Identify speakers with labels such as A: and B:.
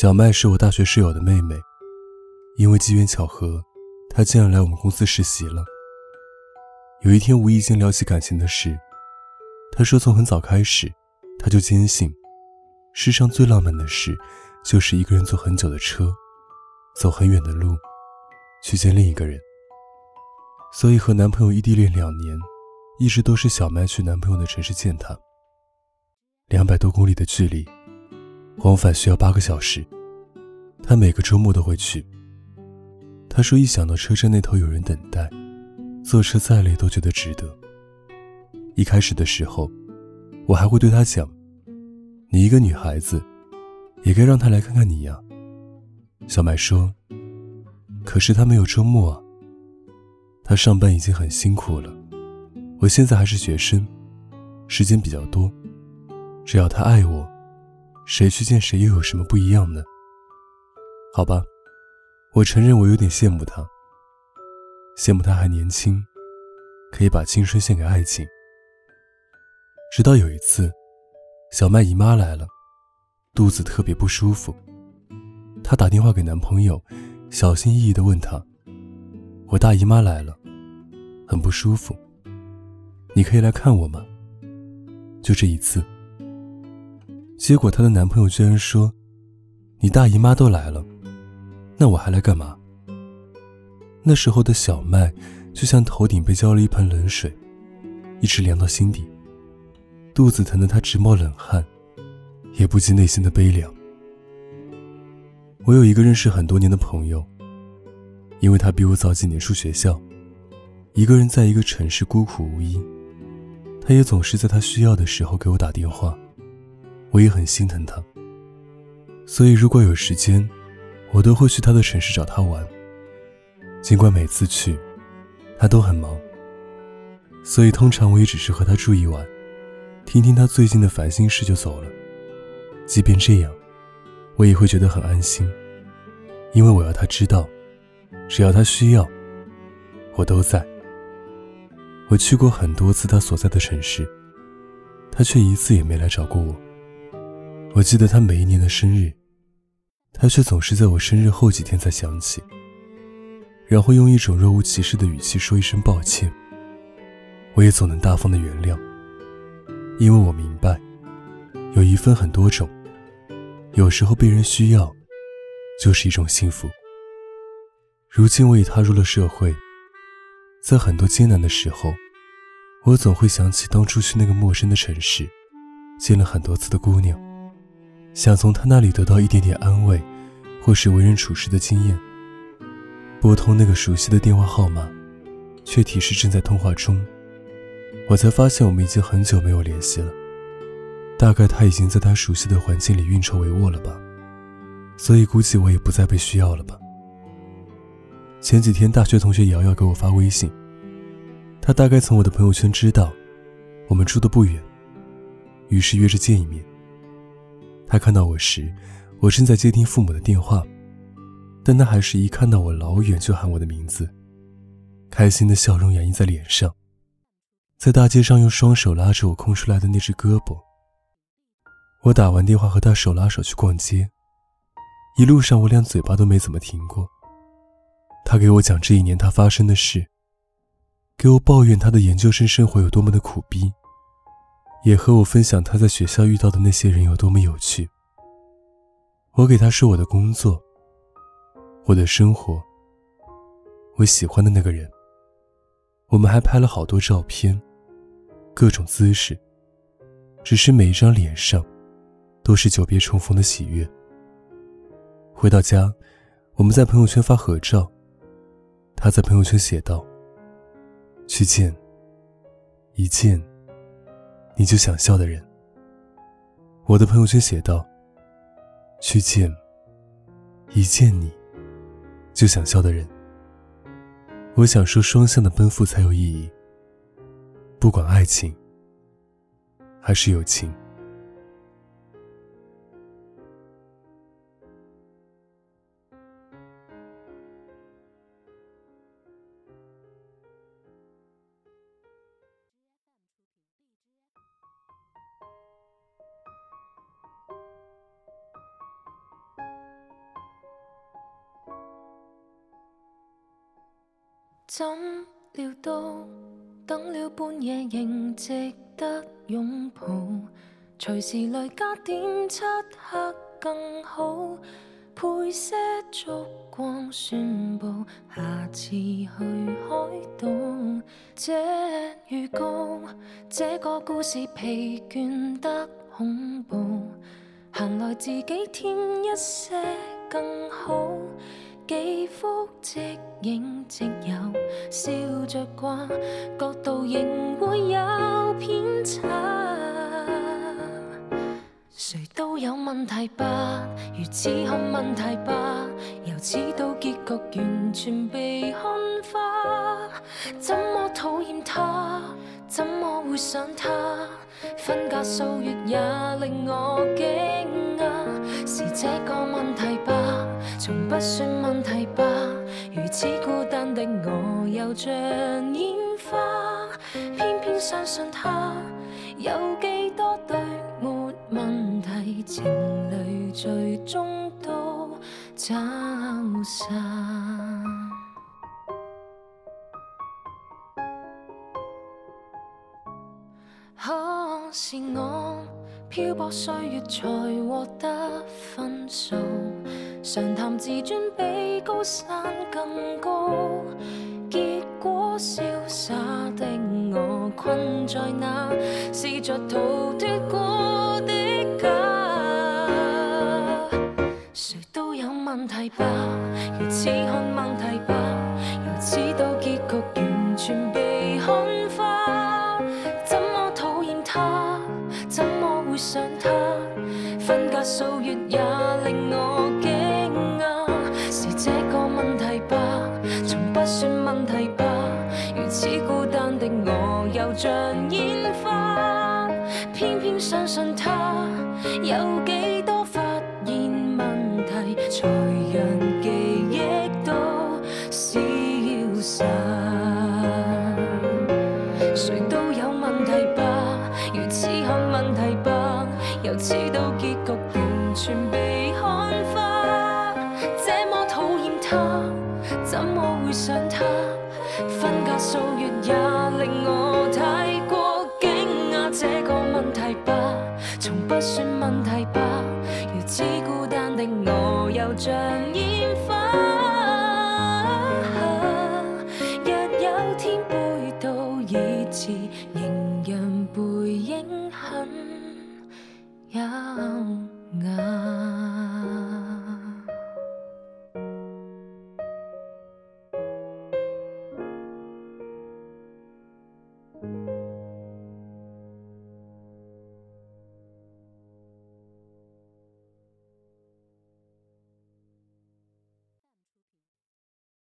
A: 小麦是我大学室友的妹妹，因为机缘巧合，她竟然来我们公司实习了。有一天无意间聊起感情的事，她说从很早开始，她就坚信，世上最浪漫的事，就是一个人坐很久的车，走很远的路。去见另一个人，所以和男朋友异地恋两年，一直都是小麦去男朋友的城市见他。两百多公里的距离，往返需要八个小时，他每个周末都会去。他说一想到车站那头有人等待，坐车再累都觉得值得。一开始的时候，我还会对他讲：“你一个女孩子，也该让他来看看你呀。”小麦说。可是他没有周末啊。他上班已经很辛苦了，我现在还是学生，时间比较多。只要他爱我，谁去见谁又有什么不一样呢？好吧，我承认我有点羡慕他，羡慕他还年轻，可以把青春献给爱情。直到有一次，小麦姨妈来了，肚子特别不舒服，她打电话给男朋友。小心翼翼地问他：“我大姨妈来了，很不舒服，你可以来看我吗？”就这一次。结果她的男朋友居然说：“你大姨妈都来了，那我还来干嘛？”那时候的小麦就像头顶被浇了一盆冷水，一直凉到心底，肚子疼得她直冒冷汗，也不及内心的悲凉。我有一个认识很多年的朋友，因为他比我早几年出学校，一个人在一个城市孤苦无依，他也总是在他需要的时候给我打电话，我也很心疼他。所以如果有时间，我都会去他的城市找他玩。尽管每次去，他都很忙，所以通常我也只是和他住一晚，听听他最近的烦心事就走了。即便这样。我也会觉得很安心，因为我要他知道，只要他需要，我都在。我去过很多次他所在的城市，他却一次也没来找过我。我记得他每一年的生日，他却总是在我生日后几天才想起，然后用一种若无其事的语气说一声抱歉。我也总能大方的原谅，因为我明白，有一份很多种。有时候被人需要，就是一种幸福。如今我已踏入了社会，在很多艰难的时候，我总会想起当初去那个陌生的城市，见了很多次的姑娘，想从他那里得到一点点安慰，或是为人处事的经验。拨通那个熟悉的电话号码，却提示正在通话中，我才发现我们已经很久没有联系了。大概他已经在他熟悉的环境里运筹帷幄了吧，所以估计我也不再被需要了吧。前几天大学同学瑶瑶给我发微信，她大概从我的朋友圈知道我们住的不远，于是约着见一面。他看到我时，我正在接听父母的电话，但他还是一看到我老远就喊我的名字，开心的笑容洋溢在脸上，在大街上用双手拉着我空出来的那只胳膊。我打完电话和他手拉手去逛街，一路上我俩嘴巴都没怎么停过。他给我讲这一年他发生的事，给我抱怨他的研究生生活有多么的苦逼，也和我分享他在学校遇到的那些人有多么有趣。我给他说我的工作，我的生活，我喜欢的那个人。我们还拍了好多照片，各种姿势，只是每一张脸上。都是久别重逢的喜悦。回到家，我们在朋友圈发合照。他在朋友圈写道：“去见一见你就想笑的人。我的朋友圈写道：“去见一见你就想笑的人。”我想说，双向的奔赴才有意义，不管爱情还是友情。
B: 怎料到等了半夜仍值得拥抱，随时来加点漆黑更好，配些烛光宣布下次去海岛。这预告，这个故事疲倦得恐怖，闲来自己添一些更好。几幅即影即有，笑着挂，角度仍会有偏差。谁都有问题吧，如此看问题吧，由此到结局完全被看化。怎么讨厌他？怎么会想他？分隔数月也令我惊讶，是这个问题吧？从不算问题吧，如此孤单的我又像烟花，偏偏相信他。有几多对没问题情侣最终都走散。可是我漂泊岁月才获得分数。常谈自尊比高山更高，结果潇洒的我困在那试着逃脱过的家。谁都有问题吧，如此看问题吧，如此到结局完全被看化。怎么讨厌他？怎么会想他？分隔数月也令我信他。有几多发现问题，才让记忆都消散？谁都有问题吧，如此看问题吧，由此到结局完全被看化。这么讨厌他，怎么会想他？分隔数又像烟花